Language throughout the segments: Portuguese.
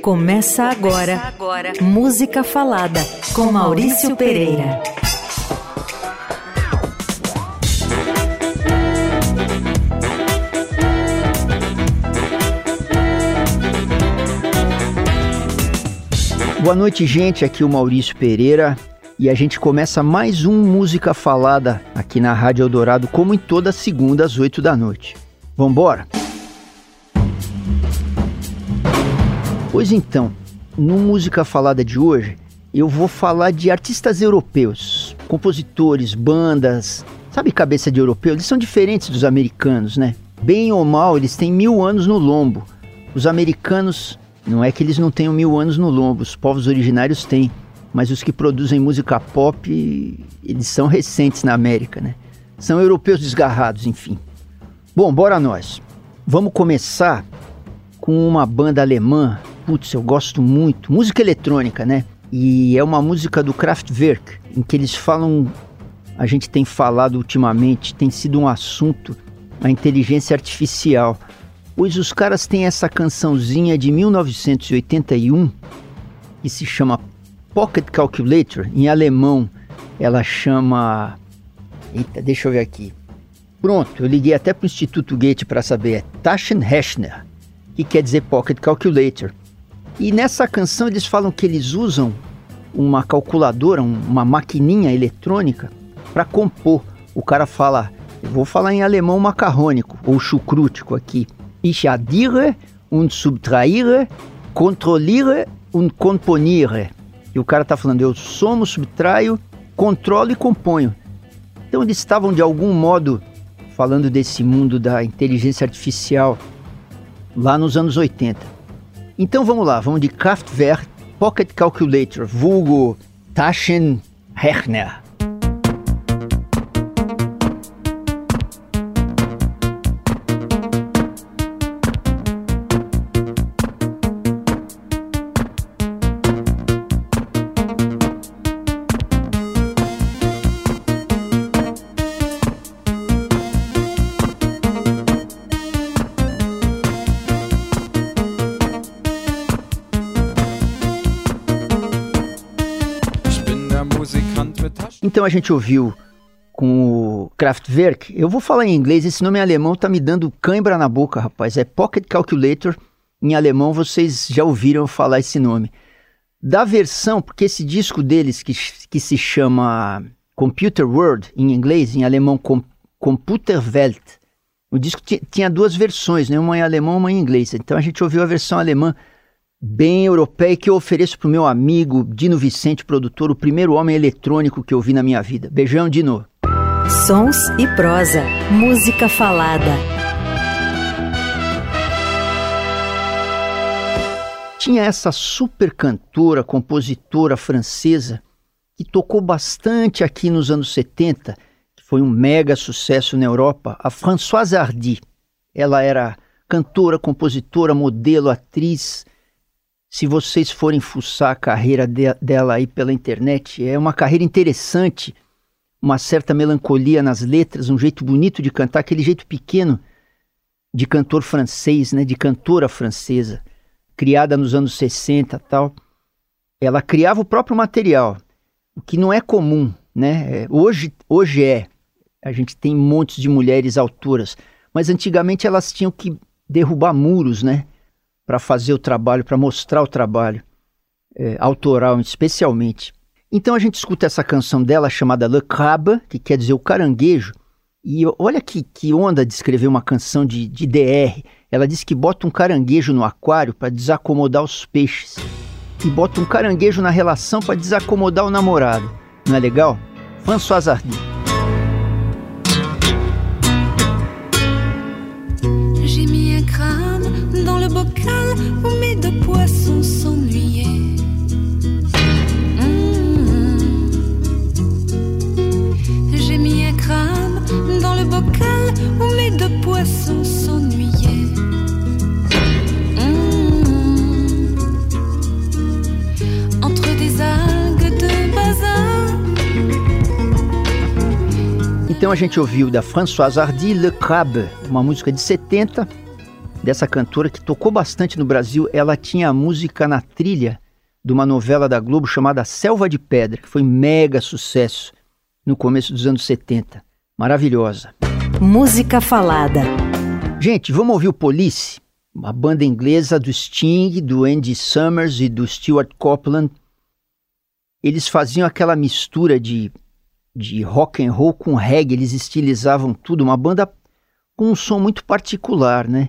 Começa agora, Começa agora. Música Falada com Maurício Pereira. Boa noite, gente. Aqui é o Maurício Pereira e a gente começa mais um Música Falada aqui na Rádio Eldorado, como em toda segunda às 8 da noite. Vambora? Pois então, no Música Falada de hoje, eu vou falar de artistas europeus, compositores, bandas. Sabe cabeça de europeu? Eles são diferentes dos americanos, né? Bem ou mal, eles têm mil anos no lombo. Os americanos, não é que eles não tenham mil anos no lombo, os povos originários têm. Mas os que produzem música pop, eles são recentes na América, né? São europeus desgarrados, enfim. Bom, bora nós. Vamos começar com uma banda alemã putz, eu gosto muito. Música eletrônica, né? E é uma música do Kraftwerk, em que eles falam. A gente tem falado ultimamente, tem sido um assunto, a inteligência artificial. Pois os caras têm essa cançãozinha de 1981 que se chama Pocket Calculator, em alemão ela chama. Eita, deixa eu ver aqui. Pronto, eu liguei até para o Instituto Goethe para saber. É Taschenrechner, que quer dizer Pocket Calculator. E nessa canção eles falam que eles usam uma calculadora, uma maquininha eletrônica para compor. O cara fala, vou falar em alemão macarrônico ou chucrútico aqui. Ich addiere und subtraire, controlire und componire. E o cara está falando, eu somo, subtraio, controlo e componho. Então eles estavam de algum modo falando desse mundo da inteligência artificial lá nos anos 80. Então vamos lá, vamos de Kraftwerk Pocket Calculator, vulgo Taschenrechner. Então a gente ouviu com o Kraftwerk. Eu vou falar em inglês, esse nome em alemão tá me dando cãibra na boca, rapaz. É Pocket Calculator. Em alemão vocês já ouviram falar esse nome. Da versão, porque esse disco deles que, que se chama Computer World em inglês, em alemão Com Computerwelt. O disco tinha duas versões, né? uma em alemão e uma em inglês. Então a gente ouviu a versão alemã bem europeia que eu ofereço para o meu amigo Dino Vicente, produtor, o primeiro homem eletrônico que eu vi na minha vida. Beijão, Dino. Sons e prosa, música falada. Tinha essa super cantora, compositora francesa que tocou bastante aqui nos anos 70, que foi um mega sucesso na Europa, a Françoise Hardy. Ela era cantora, compositora, modelo, atriz, se vocês forem fuçar a carreira de, dela aí pela internet, é uma carreira interessante, uma certa melancolia nas letras, um jeito bonito de cantar, aquele jeito pequeno de cantor francês, né, de cantora francesa, criada nos anos 60 tal. Ela criava o próprio material, o que não é comum, né? É, hoje, hoje é. A gente tem montes de mulheres autoras, mas antigamente elas tinham que derrubar muros, né? Para fazer o trabalho, para mostrar o trabalho é, autoral, especialmente. Então a gente escuta essa canção dela chamada Le Crabe, que quer dizer o caranguejo. E olha que, que onda de escrever uma canção de, de DR. Ela diz que bota um caranguejo no aquário para desacomodar os peixes. E bota um caranguejo na relação para desacomodar o namorado. Não é legal? François Hardy. Où mes deux poissons s'ennuyaient. Mmh. J'ai mis un crâne dans le bocal où mes deux poissons s'ennuyaient. Mmh. Entre des algues de bazar. Então a gente ouviu da Françoise Hardy Le Crabe, uma música de 70 dessa cantora que tocou bastante no Brasil. Ela tinha a música na trilha de uma novela da Globo chamada Selva de Pedra, que foi mega sucesso no começo dos anos 70. Maravilhosa. Música falada. Gente, vamos ouvir o Police, uma banda inglesa do Sting, do Andy Summers e do Stuart Copeland. Eles faziam aquela mistura de, de rock and roll com reggae, eles estilizavam tudo, uma banda com um som muito particular, né?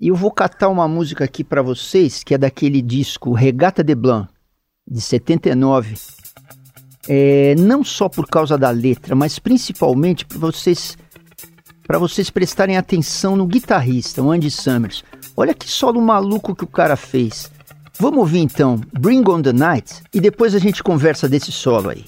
E eu vou catar uma música aqui para vocês, que é daquele disco Regata de Blanc, de 79. É, não só por causa da letra, mas principalmente para vocês para vocês prestarem atenção no guitarrista, o Andy Summers. Olha que solo maluco que o cara fez. Vamos ouvir então Bring on the Night e depois a gente conversa desse solo aí.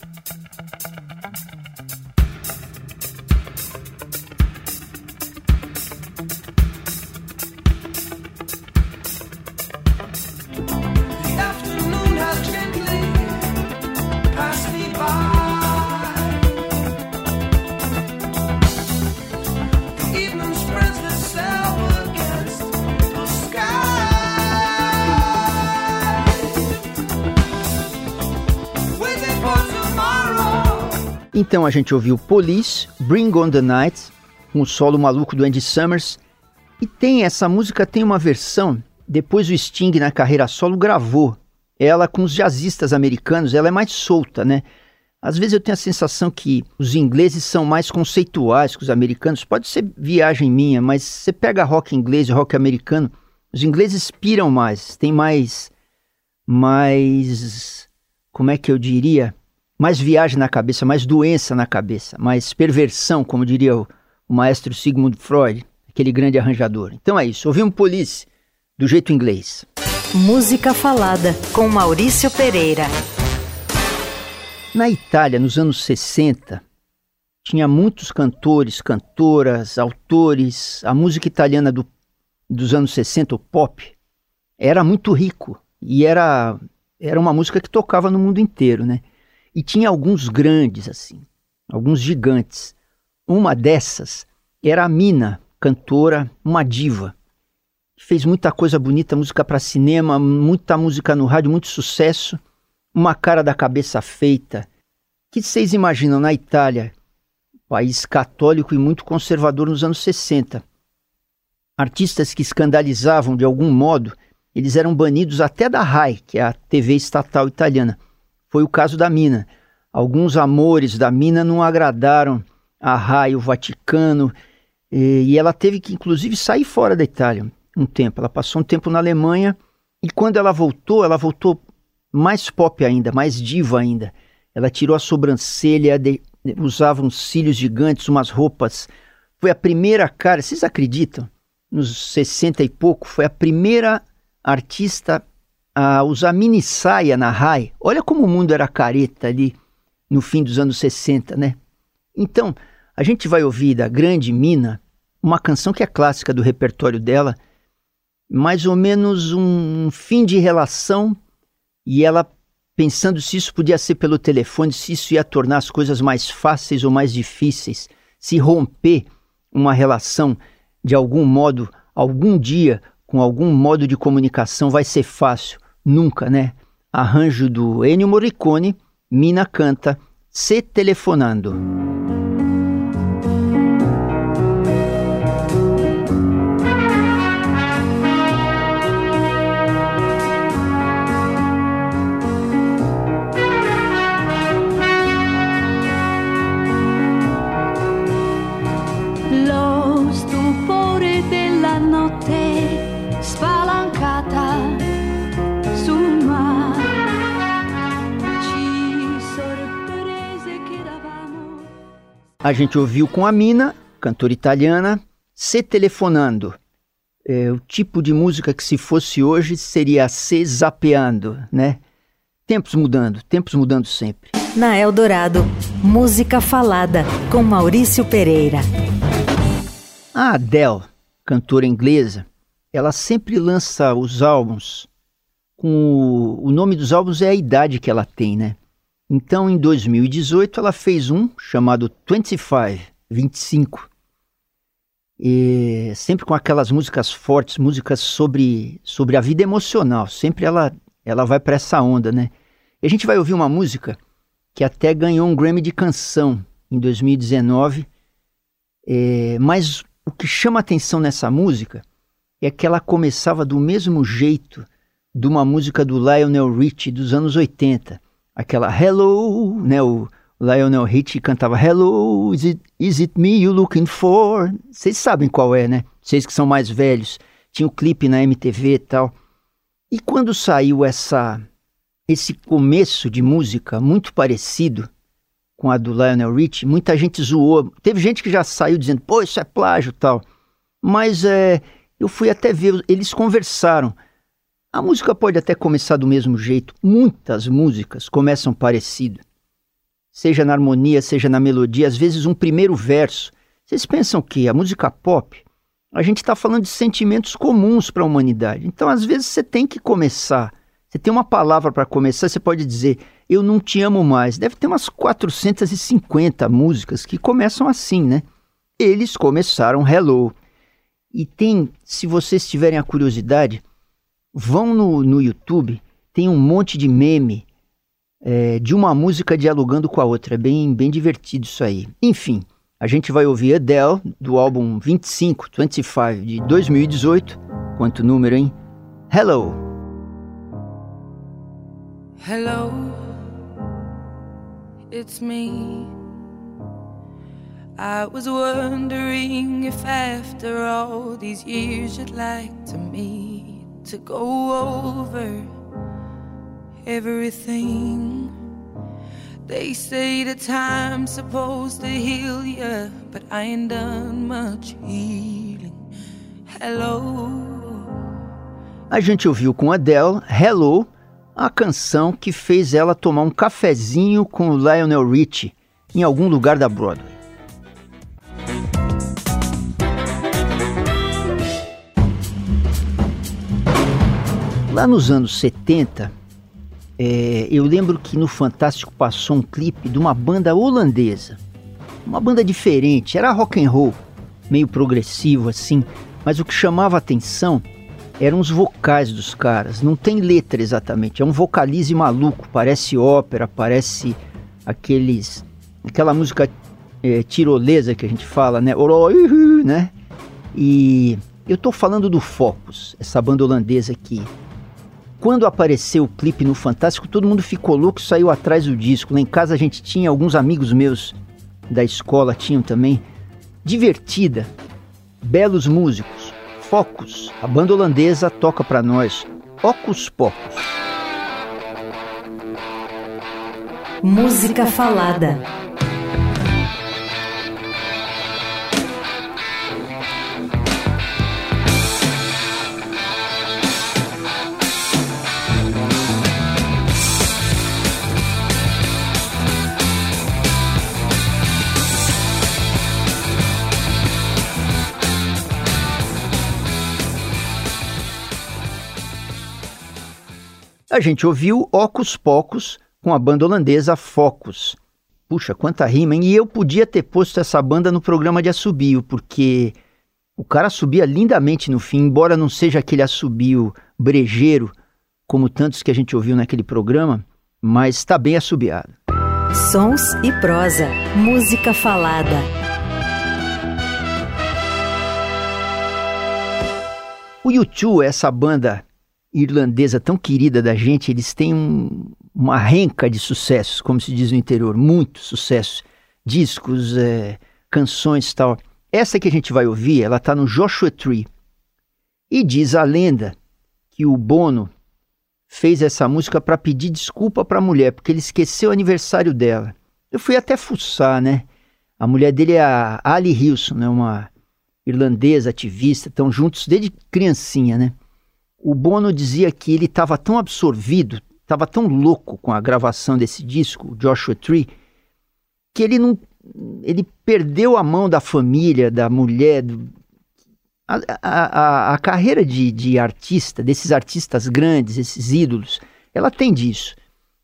Então a gente ouviu Police, Bring on the Night, o solo maluco do Andy Summers. E tem essa música tem uma versão, depois o Sting na carreira solo gravou. Ela com os jazzistas americanos, ela é mais solta, né? Às vezes eu tenho a sensação que os ingleses são mais conceituais que os americanos. Pode ser viagem minha, mas você pega rock inglês e rock americano, os ingleses piram mais, tem mais mais como é que eu diria? Mais viagem na cabeça, mais doença na cabeça, mais perversão, como diria o, o maestro Sigmund Freud, aquele grande arranjador. Então é isso, ouvimos Police do jeito inglês. Música falada com Maurício Pereira. Na Itália, nos anos 60, tinha muitos cantores, cantoras, autores. A música italiana do, dos anos 60, o pop, era muito rico e era, era uma música que tocava no mundo inteiro, né? E tinha alguns grandes, assim, alguns gigantes. Uma dessas era a Mina, cantora, uma diva. Fez muita coisa bonita, música para cinema, muita música no rádio, muito sucesso. Uma cara da cabeça feita. O que vocês imaginam na Itália, país católico e muito conservador nos anos 60? Artistas que escandalizavam de algum modo, eles eram banidos até da RAI, que é a TV estatal italiana foi o caso da mina. Alguns amores da mina não agradaram a Rai, o Vaticano, e, ela teve que, inclusive, sair fora da Itália um tempo. Ela passou um tempo na Alemanha e quando ela voltou, ela voltou mais pop ainda, mais diva ainda. Ela tirou a sobrancelha, de, usava uns cílios gigantes, umas roupas. Foi a primeira cara, vocês acreditam? Nos 60 e pouco, foi a primeira artista a usar mini saia na RAI. Olha como o mundo era careta ali no fim dos anos 60, né? Então, a gente vai ouvir da Grande Mina uma canção que é clássica do repertório dela, mais ou menos um fim de relação e ela pensando se isso podia ser pelo telefone, se isso ia tornar as coisas mais fáceis ou mais difíceis, se romper uma relação de algum modo, algum dia, com algum modo de comunicação vai ser fácil. Nunca, né? Arranjo do Ennio Morricone, Mina canta Se Telefonando. A gente ouviu com a Mina, cantora italiana, Se Telefonando. É, o tipo de música que se fosse hoje seria Se Zapeando, né? Tempos mudando, tempos mudando sempre. Na Eldorado, música falada com Maurício Pereira. A Adele, cantora inglesa, ela sempre lança os álbuns com o, o nome dos álbuns é a idade que ela tem, né? Então, em 2018, ela fez um chamado 25, 25. e sempre com aquelas músicas fortes, músicas sobre, sobre a vida emocional. Sempre ela, ela vai para essa onda, né? E a gente vai ouvir uma música que até ganhou um Grammy de canção em 2019. É, mas o que chama atenção nessa música é que ela começava do mesmo jeito de uma música do Lionel Richie dos anos 80. Aquela Hello, né? O Lionel Richie cantava Hello, is it, is it me you looking for? Vocês sabem qual é, né? Vocês que são mais velhos. Tinha o um clipe na MTV e tal. E quando saiu essa esse começo de música muito parecido com a do Lionel Richie, muita gente zoou. Teve gente que já saiu dizendo, pô, isso é plágio tal. Mas é, eu fui até ver, eles conversaram. A música pode até começar do mesmo jeito. Muitas músicas começam parecido. Seja na harmonia, seja na melodia, às vezes um primeiro verso. Vocês pensam que a música pop, a gente está falando de sentimentos comuns para a humanidade. Então, às vezes, você tem que começar você tem uma palavra para começar, você pode dizer, eu não te amo mais. Deve ter umas 450 músicas que começam assim, né? Eles começaram Hello. E tem, se vocês tiverem a curiosidade, vão no, no YouTube, tem um monte de meme é, de uma música dialogando com a outra. É bem, bem divertido isso aí. Enfim, a gente vai ouvir Adele, do álbum 25, 25, de 2018. Quanto número, hein? Hello! Hello, it's me. I was wondering if after all these years you'd like to meet to go over everything. They say the time's supposed to heal you, but I ain't done much healing. Hello. A gente ouviu com Adele Hello a canção que fez ela tomar um cafezinho com o Lionel Richie em algum lugar da Broadway. Lá nos anos 70, é, eu lembro que no Fantástico passou um clipe de uma banda holandesa, uma banda diferente, era rock and roll, meio progressivo assim, mas o que chamava atenção eram os vocais dos caras. Não tem letra exatamente. É um vocalize maluco. Parece ópera, parece aqueles. aquela música é, tirolesa que a gente fala, né? né? E eu tô falando do Focus, essa banda holandesa aqui. Quando apareceu o clipe no Fantástico, todo mundo ficou louco saiu atrás do disco. Lá em casa a gente tinha, alguns amigos meus da escola tinham também. Divertida, belos músicos Focus, a banda holandesa toca para nós Ocus Pocus. Música falada. A gente ouviu Ocus Pocos com a banda holandesa Focus. Puxa, quanta rima, hein? E eu podia ter posto essa banda no programa de assobio, porque o cara subia lindamente no fim, embora não seja aquele assobio brejeiro, como tantos que a gente ouviu naquele programa, mas está bem assobiado. Sons e prosa, música falada. O YouTube, essa banda irlandesa tão querida da gente, eles têm um, uma renca de sucessos, como se diz no interior, muito sucesso, discos, é, canções tal. Essa que a gente vai ouvir, ela está no Joshua Tree. E diz a lenda que o Bono fez essa música para pedir desculpa para a mulher, porque ele esqueceu o aniversário dela. Eu fui até fuçar, né? A mulher dele é a Ali Hilson, né? uma irlandesa ativista, estão juntos desde criancinha, né? O Bono dizia que ele estava tão absorvido, estava tão louco com a gravação desse disco, Joshua Tree, que ele não, ele perdeu a mão da família, da mulher, do, a, a, a, carreira de, de artista, desses artistas grandes, esses ídolos, ela tem disso.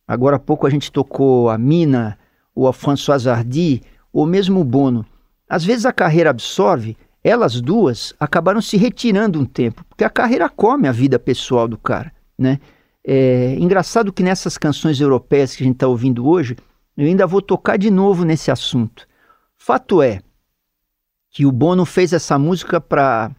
Agora há pouco a gente tocou a Mina, ou a Françoise Hardy, ou mesmo o Bono. Às vezes a carreira absorve elas duas acabaram se retirando um tempo, porque a carreira come a vida pessoal do cara, né? É engraçado que nessas canções europeias que a gente está ouvindo hoje, eu ainda vou tocar de novo nesse assunto. Fato é que o Bono fez essa música para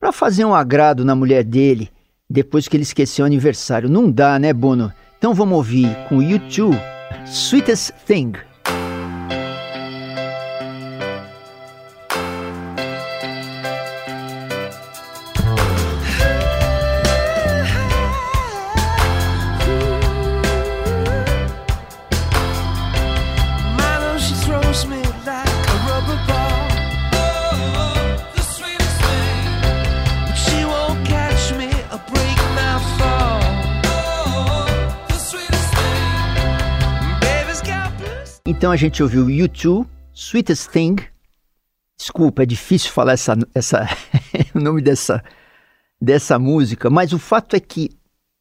para fazer um agrado na mulher dele depois que ele esqueceu o aniversário. Não dá, né, Bono? Então vamos ouvir com U2, Sweetest Thing. Então a gente ouviu U2, Sweetest Thing. Desculpa, é difícil falar essa, essa o nome dessa, dessa música, mas o fato é que,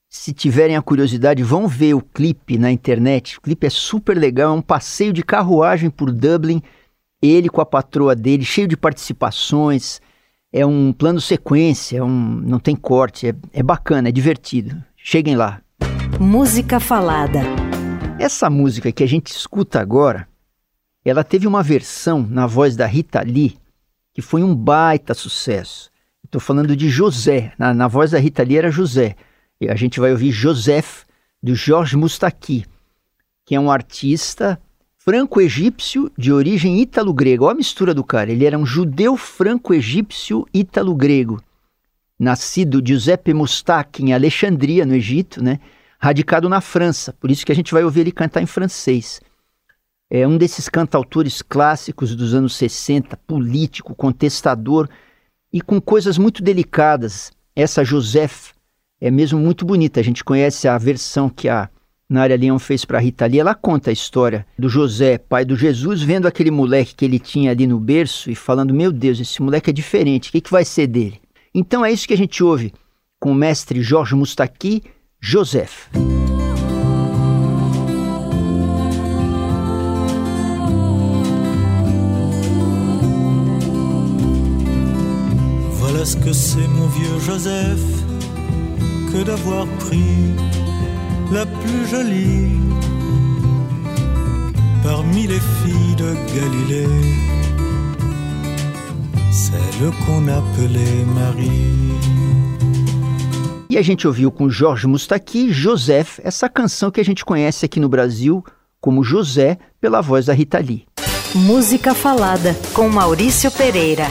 se tiverem a curiosidade, vão ver o clipe na internet. O clipe é super legal, é um passeio de carruagem por Dublin, ele com a patroa dele, cheio de participações. É um plano sequência, é um, não tem corte, é, é bacana, é divertido. Cheguem lá. Música falada. Essa música que a gente escuta agora, ela teve uma versão na voz da Rita Lee que foi um baita sucesso. Estou falando de José, na, na, voz da Rita Lee era José. E a gente vai ouvir Joseph, do Jorge Mustaki, que é um artista franco-egípcio de origem ítalo-grega. Olha a mistura do cara. Ele era um judeu franco-egípcio ítalo-grego. Nascido Giuseppe Mustaki em Alexandria, no Egito, né? Radicado na França, por isso que a gente vai ouvir ele cantar em francês. É um desses cantautores clássicos dos anos 60, político, contestador e com coisas muito delicadas. Essa Joseph é mesmo muito bonita. A gente conhece a versão que a Nária Leão fez para Rita Lee. Ela conta a história do José, pai do Jesus, vendo aquele moleque que ele tinha ali no berço e falando: Meu Deus, esse moleque é diferente, o que, que vai ser dele? Então é isso que a gente ouve com o mestre Jorge Mustaki Joseph. Voilà ce que c'est mon vieux Joseph que d'avoir pris la plus jolie parmi les filles de Galilée, celle qu'on appelait Marie. E a gente ouviu com Jorge Mustaki, Joseph, essa canção que a gente conhece aqui no Brasil como José, pela voz da Rita Lee. Música Falada, com Maurício Pereira.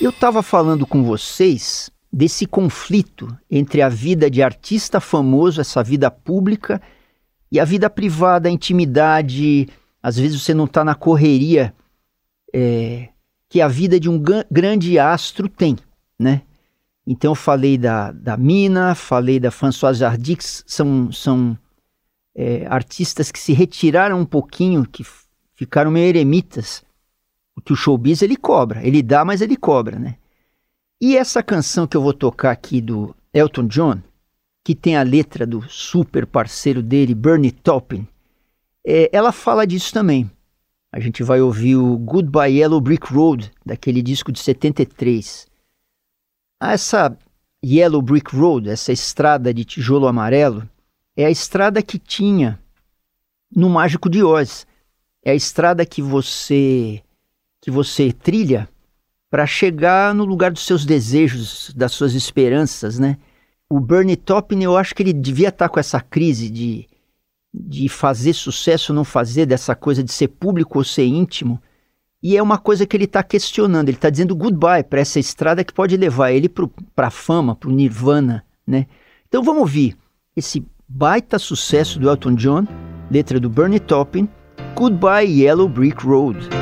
Eu estava falando com vocês desse conflito entre a vida de artista famoso, essa vida pública, e a vida privada, a intimidade. Às vezes você não está na correria é, que a vida de um grande astro tem, né? Então eu falei da, da Mina, falei da Françoise Hardy, que são, são é, artistas que se retiraram um pouquinho, que ficaram meio eremitas. O que o showbiz ele cobra, ele dá, mas ele cobra, né? E essa canção que eu vou tocar aqui do Elton John, que tem a letra do super parceiro dele, Bernie Taupin, é, ela fala disso também. A gente vai ouvir o Goodbye Yellow Brick Road, daquele disco de 73. Essa Yellow Brick Road, essa estrada de tijolo amarelo, é a estrada que tinha no Mágico de Oz. É a estrada que você que você trilha para chegar no lugar dos seus desejos, das suas esperanças, né? O Bernie Taupin, eu acho que ele devia estar tá com essa crise de, de fazer sucesso ou não fazer, dessa coisa de ser público ou ser íntimo. E é uma coisa que ele está questionando, ele está dizendo goodbye para essa estrada que pode levar ele para a fama, para o nirvana, né? Então vamos ouvir esse baita sucesso do Elton John, letra do Bernie Taupin, Goodbye Yellow Brick Road.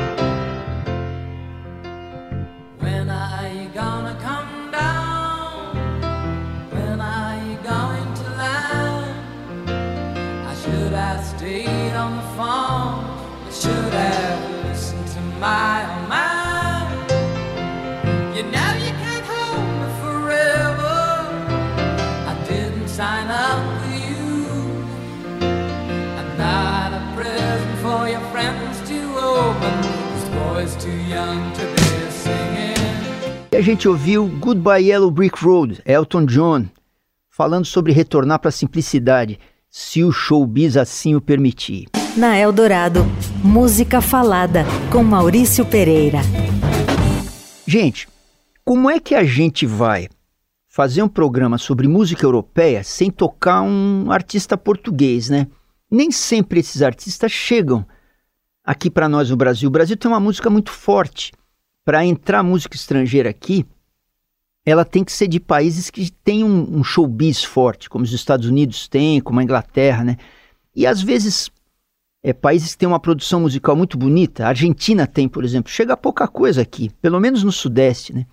E a gente ouviu Goodbye Yellow Brick Road, Elton John, falando sobre retornar para a simplicidade, se o showbiz assim o permitir. Na Eldorado, música falada com Maurício Pereira. Gente, como é que a gente vai fazer um programa sobre música europeia sem tocar um artista português, né? Nem sempre esses artistas chegam aqui para nós no Brasil. O Brasil tem uma música muito forte. Para entrar música estrangeira aqui, ela tem que ser de países que têm um, um showbiz forte, como os Estados Unidos têm, como a Inglaterra, né? E às vezes é, países que têm uma produção musical muito bonita, a Argentina tem, por exemplo, chega pouca coisa aqui, pelo menos no Sudeste, né?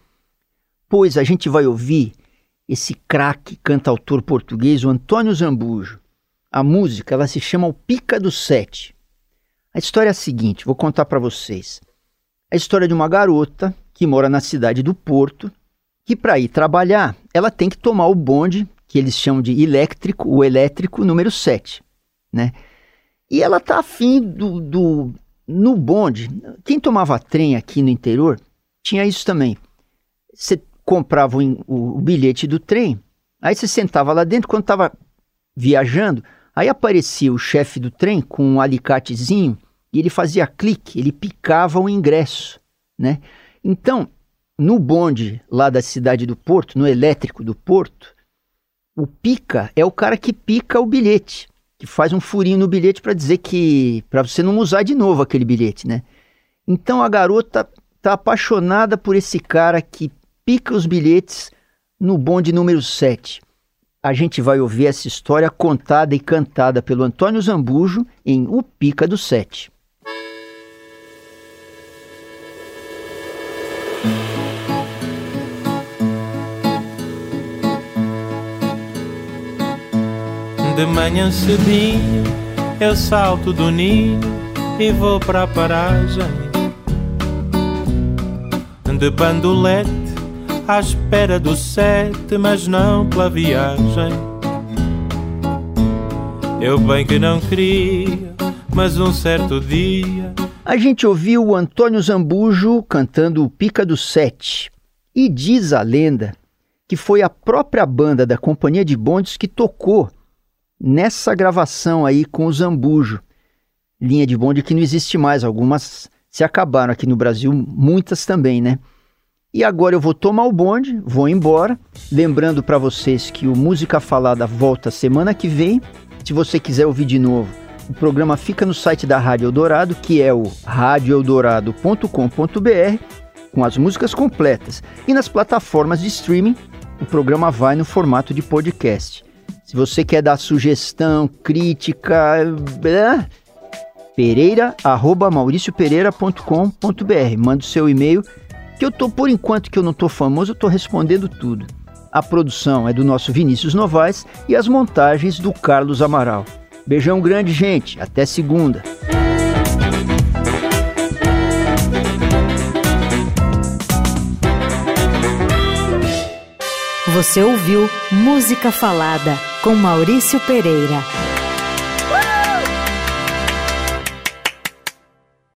Pois a gente vai ouvir esse craque cantautor português, o Antônio Zambujo. A música, ela se chama O Pica do Sete. A história é a seguinte, vou contar para vocês. A história de uma garota que mora na cidade do Porto, que para ir trabalhar, ela tem que tomar o bonde, que eles chamam de elétrico, o elétrico número 7, né? E ela tá afim do, do. No bonde, quem tomava trem aqui no interior tinha isso também. Você comprava o, o, o bilhete do trem, aí você sentava lá dentro, quando estava viajando, aí aparecia o chefe do trem com um alicatezinho e ele fazia clique, ele picava o ingresso, né? Então, no bonde lá da cidade do Porto, no elétrico do Porto, o pica é o cara que pica o bilhete que faz um furinho no bilhete para dizer que para você não usar de novo aquele bilhete, né? Então a garota tá apaixonada por esse cara que pica os bilhetes no bonde número 7. A gente vai ouvir essa história contada e cantada pelo Antônio Zambujo em O Pica do Sete. De manhã cedinho eu salto do ninho e vou para a paragem De bandolete à espera do sete, mas não pela viagem Eu bem que não queria, mas um certo dia a gente ouviu o Antônio Zambujo cantando o Pica do Sete. E diz a lenda que foi a própria banda da Companhia de Bondes que tocou nessa gravação aí com o Zambujo. Linha de bonde que não existe mais, algumas se acabaram aqui no Brasil, muitas também, né? E agora eu vou tomar o bonde, vou embora, lembrando para vocês que o Música Falada volta semana que vem. Se você quiser ouvir de novo, o programa fica no site da Rádio Eldorado, que é o radioeldorado.com.br, com as músicas completas. E nas plataformas de streaming, o programa vai no formato de podcast. Se você quer dar sugestão, crítica, pereira, arroba mauriciopereira.com.br. Manda o seu e-mail, que eu tô, por enquanto que eu não tô famoso, eu tô respondendo tudo. A produção é do nosso Vinícius Novaes e as montagens do Carlos Amaral. Beijão grande, gente. Até segunda. Você ouviu Música Falada com Maurício Pereira.